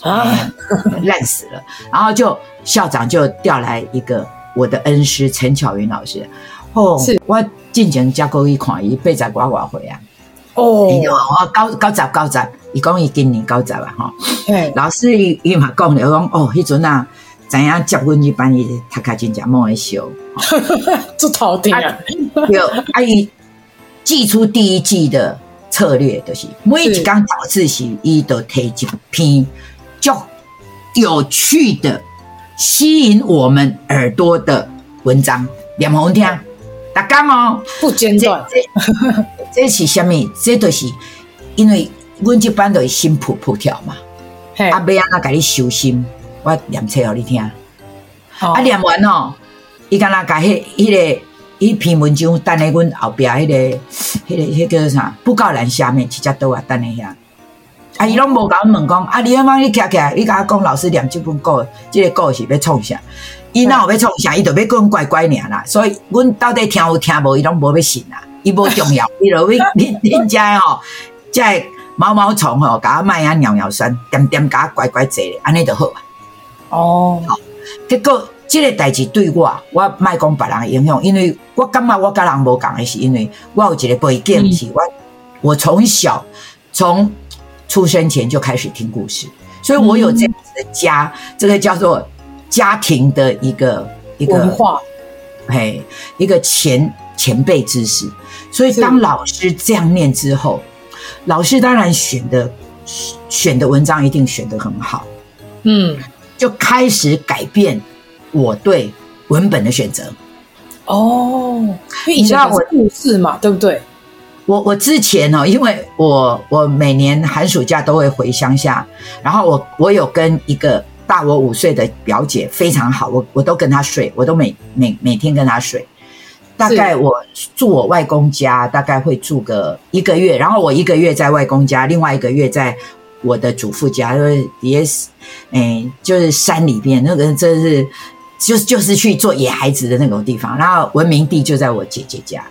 啊，烂死了。然后就校长就调来一个我的恩师陈巧云老师。哦，是我进前教过一款，一辈子呱呱回啊。哦，我高高十高十，伊讲伊今年高十啊，吼。老师伊伊嘛讲了，讲哦，迄阵啊，知影接阮去班，伊读卡真正莫会笑，这头顶啊。有啊，伊祭出第一季的策略，就是每一讲早自习，伊都提一篇较有趣的、吸引我们耳朵的文章，念互阮听。大家哦，不间断。这 是什么？这都是因为阮这班都是心噗噗跳嘛。阿要安怎给你修心？我念册给你听。啊，念完哦，伊敢若甲迄迄个一篇文章，等在阮后壁迄个迄个迄个叫啥？布告栏下面，直接倒啊，等一下。啊，伊拢无甲阮问讲，啊，你阿妈你徛起来，你甲我讲老师念这本故，这个故事要创啥？伊若有要创啥？伊就要跟阮乖乖念啦。所以，阮到底听有听无？伊拢无要信啦。伊无重要，伊落去恁恁家吼，即个毛毛虫吼，甲我卖啊尿尿酸，点点甲我乖乖坐咧，安尼就好啊。哦，好，结果即个代志对我，我卖讲别人的影响，因为我感觉我甲人无共的，是因为我有一个背景，是我我从小从出生前就开始听故事，所以我有这样子的家，这个叫做家庭的一个一个文化，嘿，一个前。前辈知识，所以当老师这样念之后，老师当然选的选的文章一定选得很好，嗯，就开始改变我对文本的选择。哦，你知道我故事嘛，对不对？我我之前哦，因为我我每年寒暑假都会回乡下，然后我我有跟一个大我五岁的表姐非常好，我我都跟她睡，我都每每每天跟她睡。大概我住我外公家，大概会住个一个月，然后我一个月在外公家，另外一个月在我的祖父家，就是也是，哎，就是山里边那个，真是就是就是去做野孩子的那种地方。然后文明地就在我姐姐家。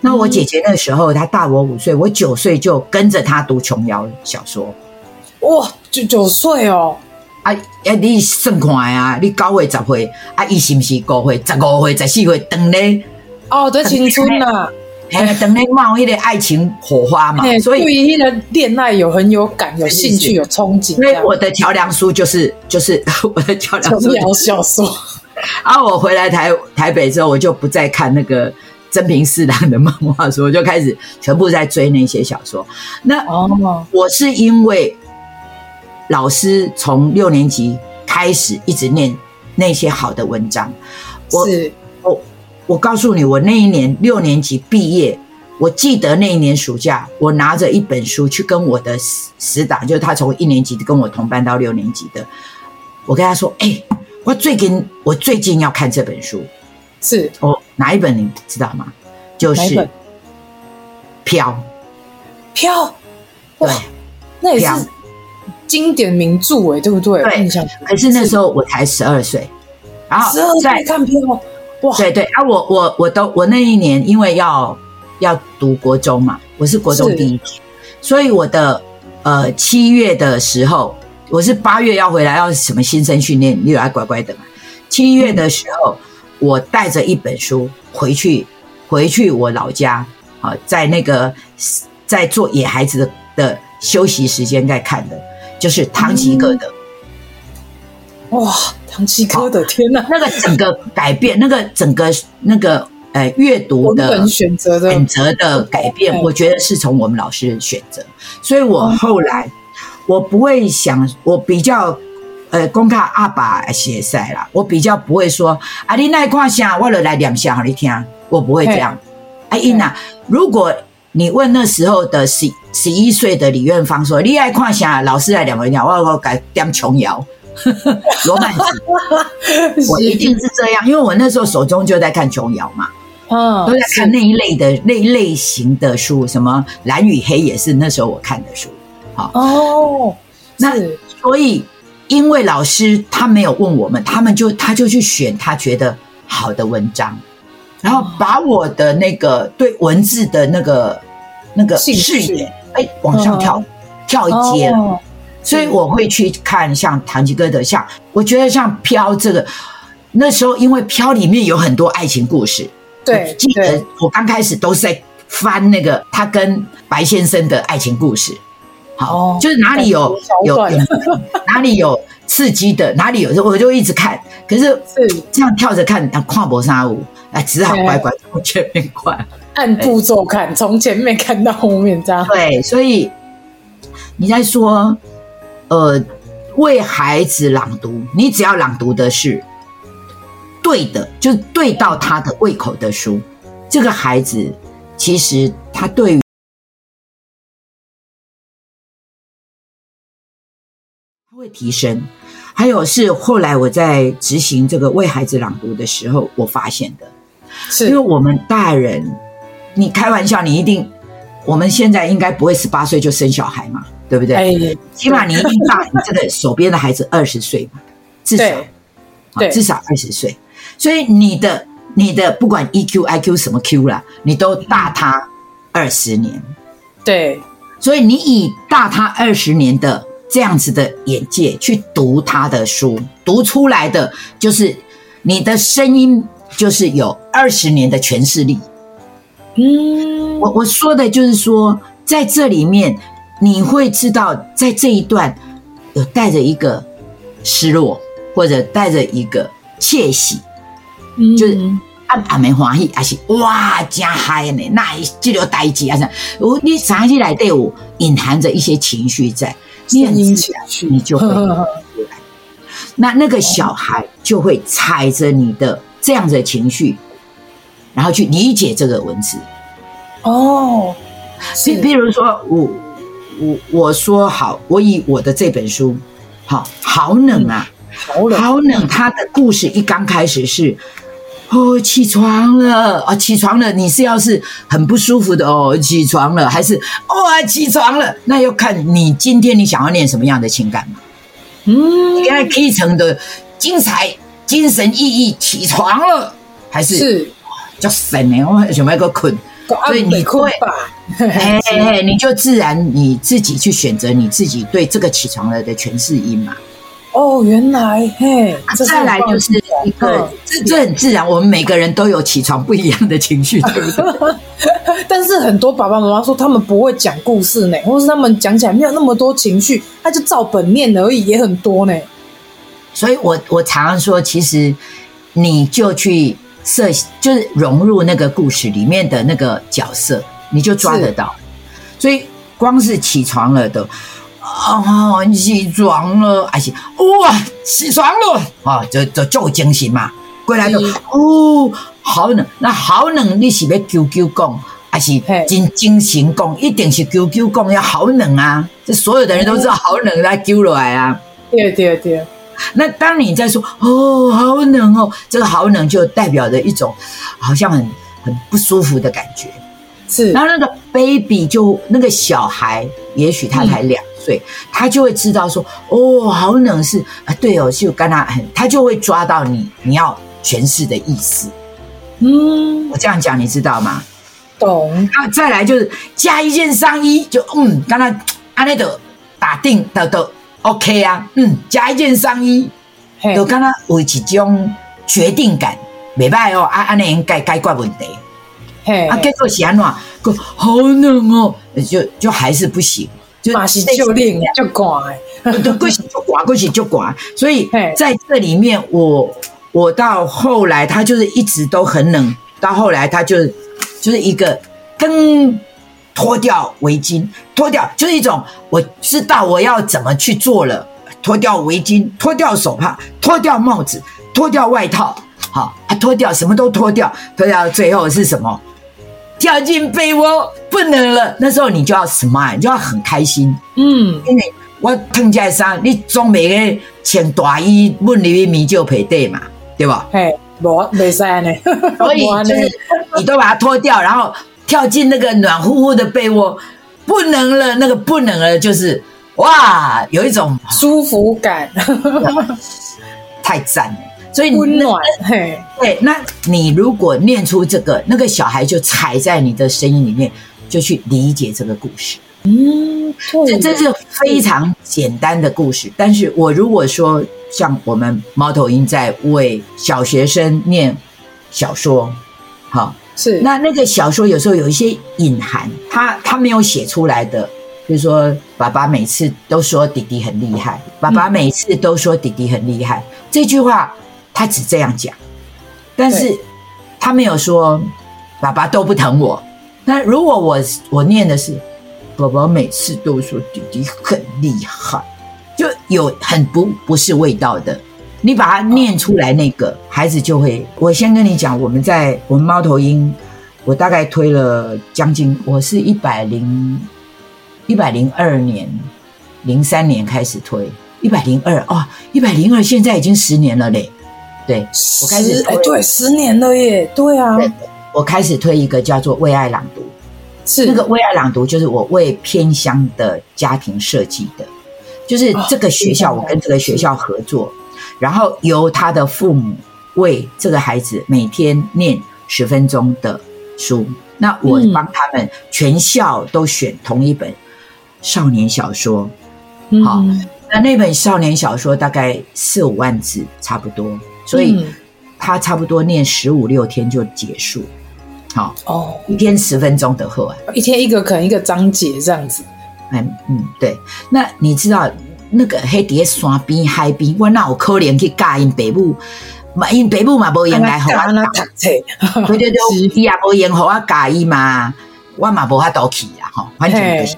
那我姐姐那时候她大我五岁，我九岁就跟着她读琼瑶小说。哇，就九岁哦！啊，啊，你算看啊，你九岁十岁，啊，伊是不是五岁、十五岁、十四岁，等咧？哦，的青春呐、啊，哎，等于冒迄个爱情火花嘛，所以对于那个恋爱有很有感、有兴趣、有憧憬。所以我的桥梁书就是就是 我的桥梁书，琼瑶小说。啊，我回来台台北之后，我就不再看那个真平四郎的漫画书，我就开始全部在追那些小说。那哦，我是因为老师从六年级开始一直念那些好的文章。我是我我告诉你，我那一年六年级毕业，我记得那一年暑假，我拿着一本书去跟我的死死党，就是他从一年级跟我同班到六年级的，我跟他说：“哎、欸，我最近我最近要看这本书，是。哦，哪一本你知道吗？就是《飘》。飘，对，那也是经典名著哎，对不对？对，可是那时候我才十二岁，然后在看飘，哇，对对。啊，我我我都我那一年因为要要读国中嘛，我是国中第一年，所以我的呃七月的时候，我是八月要回来要什么新生训练，你来乖乖的嘛。七月的时候，我带着一本书回去，回去我老家啊，在那个。在做野孩子的的休息时间在看的，就是唐吉诃德。哇，唐吉诃德，天哪！那个整个改变，那个整个那个呃阅读的选择的选择的改变，我觉得是从我们老师选择。所以我后来我不会想，我比较呃公开阿爸写赛啦，我比较不会说啊，你那看啥，我就来念下给你听，我不会这样。哎，英娜，如果你问那时候的十十一岁的李院芳说：“你爱看啥？老师来两个人讲，我我改点琼瑶，罗曼史，我一定是这样，因为我那时候手中就在看琼瑶嘛，嗯，都在看那一类的那一类型的书，什么蓝与黑也是那时候我看的书。好哦，那所以因为老师他没有问我们，他们就他就去选他觉得好的文章。”然后把我的那个对文字的那个那个视野哎往上跳、哦、跳一阶了，哦、所以我会去看像唐吉诃德，像我觉得像《飘》这个，那时候因为《飘》里面有很多爱情故事，对，记得我刚开始都是在翻那个他跟白先生的爱情故事，好，哦、就是哪里有有 哪里有刺激的，哪里有我就一直看，可是这样跳着看啊，跨博沙舞。哎，只好乖乖从前面看，按步骤看，从前面看到后面这样。对，所以你在说，呃，为孩子朗读，你只要朗读的是对的，就对到他的胃口的书，这个孩子其实他对于会提升。还有是后来我在执行这个为孩子朗读的时候，我发现的。是因为我们大人，你开玩笑，你一定，我们现在应该不会十八岁就生小孩嘛，对不对？哎，起码你一定大你这个手边的孩子二十岁嘛，至少，对，至少二十岁。所以你的你的不管 EQ、IQ 什么 Q 啦，你都大他二十年。对，所以你以大他二十年的这样子的眼界去读他的书，读出来的就是你的声音。就是有二十年的诠释力，嗯，我我说的就是说，在这里面你会知道，在这一段有带着一个失落，或者带着一个窃喜，嗯，就是啊啊没欢喜，还是哇加嗨呢？那这条代志啊，你啥起来对我隐含着一些情绪在，念起来你就会那那个小孩就会踩着你的。这样的情绪，然后去理解这个文字。哦，比比如说，我我我说好，我以我的这本书，好好冷啊，好冷，好冷。他的故事一刚开始是，哦，起床了啊，起床了。你是要是很不舒服的哦，起床了，还是哇、哦，起床了？那要看你今天你想要念什么样的情感嘛。嗯，你看 K 层的精彩。精神意义起床了，还是是叫神呢？我想要个困，所以你会，哎哎，你就自然你自己去选择你自己对这个起床了的诠释音嘛。哦，原来嘿，再来就是一个，这这很自然。我们每个人都有起床不一样的情绪，对不对？但是很多爸爸妈妈说他们不会讲故事呢，或是他们讲起来没有那么多情绪，他就照本念而已，也很多呢。所以我我常常说，其实你就去设，就是融入那个故事里面的那个角色，你就抓得到。所以光是起床了的，哦，起床了，还是哇，起床了，啊，就就就精神嘛。过来就哦，好冷，那好冷，你是要救救讲，还是真精神讲？一定是救救讲，要好冷啊！这所有的人都知道好冷，来救了来啊！对对对。那当你在说哦，好冷哦，这个好冷就代表着一种好像很很不舒服的感觉。是，然后那个 baby 就那个小孩，也许他才两岁，嗯、他就会知道说哦，好冷是啊，对哦，就跟他很，他就会抓到你你要诠释的意思。嗯，我这样讲你知道吗？懂。那再来就是加一件上衣，就嗯，刚才安内德打定的都。OK 啊，嗯，加一件上衣，就刚刚有一种决定感，没办法哦，啊，安内应该解决问题，嘿，啊，结果是安怎，个好冷哦，就就还是不行，就马是就冷就寒，就过去就寒，过去就寒，所以在这里面，我我到后来他就是一直都很冷，到后来他就就是一个噔。脱掉围巾，脱掉就是一种我知道我要怎么去做了。脱掉围巾，脱掉手帕，脱掉帽子，脱掉外套，好，他，脱掉什么都脱掉，脱掉最后是什么？跳进被窝，不能了。那时候你就要 smile，你就要很开心。嗯，因为我脱在衫，你总每个穿大衣，问你米就配对嘛，对吧？嘿，没没晒呢，所以 就是你都把它脱掉，然后。跳进那个暖乎乎的被窝，不能了，那个不能了，就是哇，有一种舒服感，太赞了。所以温暖，嘿，对，那你如果念出这个，那个小孩就踩在你的声音里面，就去理解这个故事。嗯，这这是非常简单的故事。但是我如果说像我们猫头鹰在为小学生念小说，好。是，那那个小说有时候有一些隐含，他他没有写出来的，比如说爸爸每次都说弟弟很厉害，爸爸每次都说弟弟很厉害，嗯、这句话他只这样讲，但是他没有说爸爸都不疼我。那如果我我念的是爸爸每次都说弟弟很厉害，就有很不不是味道的。你把它念出来，那个孩子就会。我先跟你讲，我们在我们猫头鹰，我大概推了将近，我是一百零一百零二年，零三年开始推，一百零二哦，一百零二现在已经十年了嘞。对，我开始哎，对，十年了耶，对啊。对。我开始推一个叫做“为爱朗读”，是。那个“为爱朗读”，就是我为偏乡的家庭设计的，就是这个学校，我跟这个学校合作。然后由他的父母为这个孩子每天念十分钟的书，那我帮他们全校都选同一本少年小说，好，那那本少年小说大概四五万字差不多，所以他差不多念十五六天就结束，好哦，一天十分钟的课。啊，一天一个可能一个章节这样子，嗯嗯，对，那你知道？那个黑底山边海边，我哪有可能去教因北部？嘛，因爸母嘛无闲来和我读册，对 对对，伊 也无闲和我教伊嘛，我嘛无法度去啊，吼，反正就是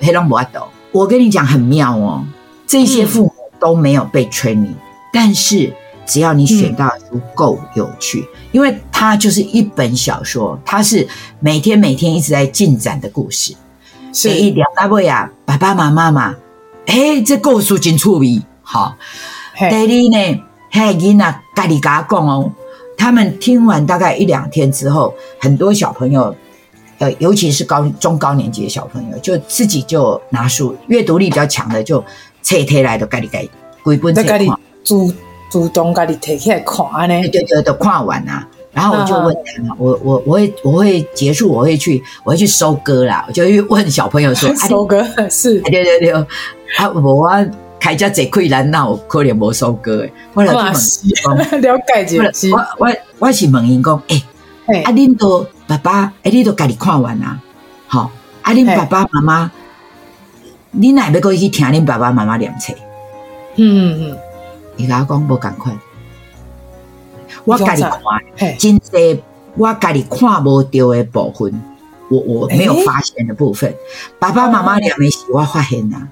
黑拢无法度。我跟你讲很妙哦，这些父母都没有被 training，但是只要你选到足够有趣，因为它就是一本小说，它是每天每天一直在进展的故事，所以两大位啊，爸爸妈妈嘛。哎，这故事真趣味，好。第二呢，嘿，囡仔家里家讲哦，他们听完大概一两天之后，很多小朋友，呃，尤其是高中高年级的小朋友，就自己就拿书，阅读力比较强的，就拆开来的家里家鬼本在看，主主动家里提起来看呢，对对对，都看完啊。然后我就问他们，我我我会我会结束，我会去我会去收割啦，我就去问小朋友说，收割是，对对对，啊，我啊开家贼困难，那我可能没收割诶。我来问，了解一下。我我我是问因讲，诶，啊，恁都爸爸，诶，你都家己看完啊？好，啊，恁爸爸妈妈，你哪要过去听恁爸爸妈妈念册？嗯嗯嗯，伊甲我讲无共款。我家里看，真济我家里看无到的部分，我我没有发现的部分，爸爸妈妈念的是我发现呐。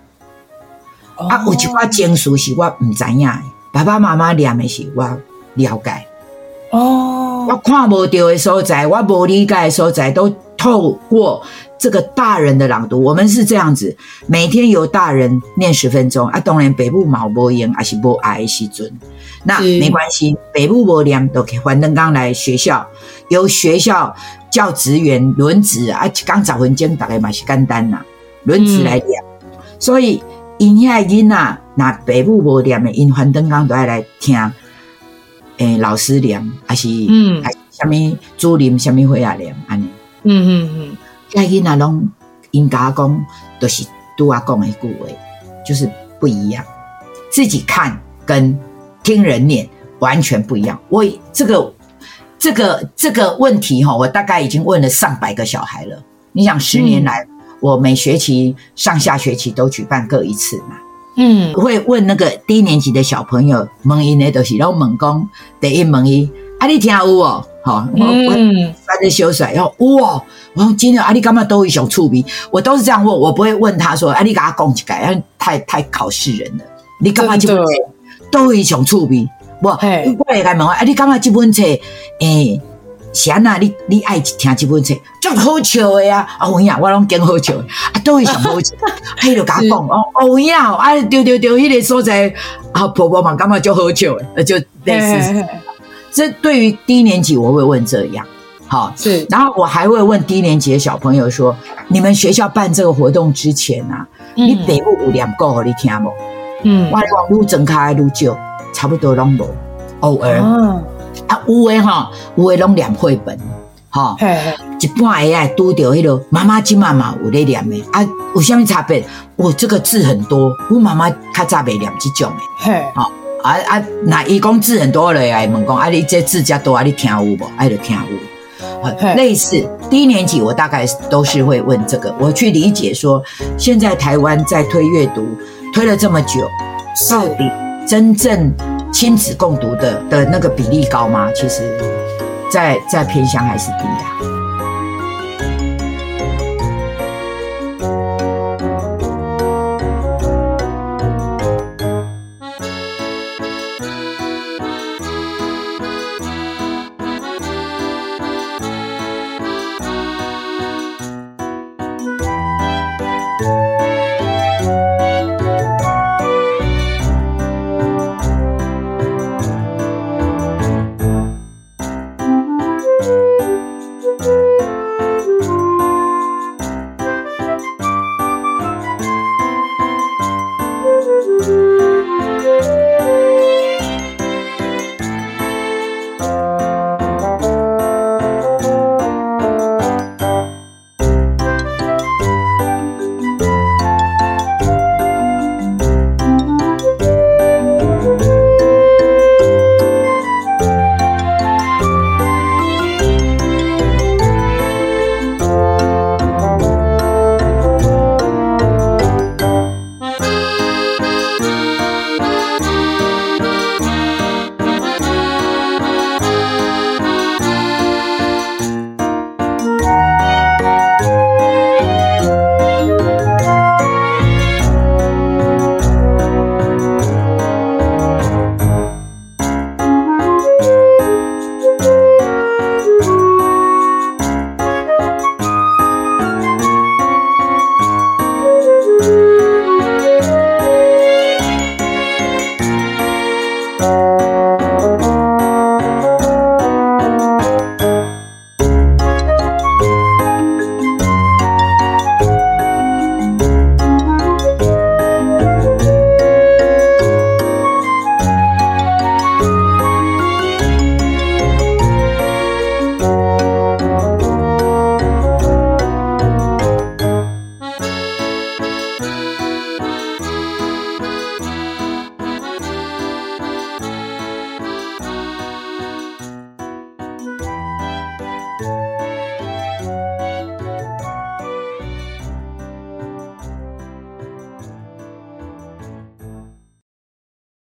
哦、啊，有一寡情绪是我唔知影的，爸爸妈妈念的是我了解。哦，我看不到的所在，我不理解的所在，都透过这个大人的朗读。我们是这样子，每天由大人念十分钟啊。当然，北部冇无用，还是无爱的时阵，那没关系。北部无念都可以还登刚来学校，由学校教职员轮值啊，刚找分钟大概嘛是简单呐，轮值来念。嗯、所以因遐囡仔，那北部无念的，因还登刚都爱来听。诶、欸，老师念还是嗯，还是什么主任什么会啊念安尼，嗯嗯嗯，家囡仔拢应该讲都是拄阿讲的一句话，就是不一样。自己看跟听人念完全不一样。我这个这个这个问题哈，我大概已经问了上百个小孩了。你想十年来，嗯、我每学期上下学期都举办各一次嘛？嗯，会问那个低年级的小朋友，问因的都是拢问讲，第一蒙伊，啊你听有哦，好，我我翻着修帅，然后哇，我说今天啊你干嘛都一种触鼻，我都是这样问，我不会问他说，啊你给他讲一个，太太考试人了，你干嘛就都一种触鼻，不，我也该问啊你干嘛这本册，诶。是安那，你你爱听这本册，足好笑的呀！啊，有影，我拢惊好笑的，啊，都会上好笑。嘿，就甲讲哦，有影，啊，对对对，迄个所在，啊，婆婆嘛，感觉就好笑的，就类似。这对于低年级，我会问这样，好，是。然后我还会问低年级的小朋友说：你们学校办这个活动之前啊，你北部有念过，你听无？嗯，我讲愈增加愈少，差不多拢无，偶尔。啊，有诶哈，有诶拢念绘本，哈，一半诶爱拄着迄个妈妈金妈妈有咧念诶，啊，有啥物差别？我这个字很多，我妈妈较早袂念这种诶，嘿，啊啊，那伊讲字很多了，来问讲，啊，你这字较多，啊，你听有无？爱就听有，类似低年级，我大概都是会问这个，我去理解说，现在台湾在推阅读推了这么久，到底真正。亲子共读的的那个比例高吗？其实在，在在偏乡还是低呀、啊。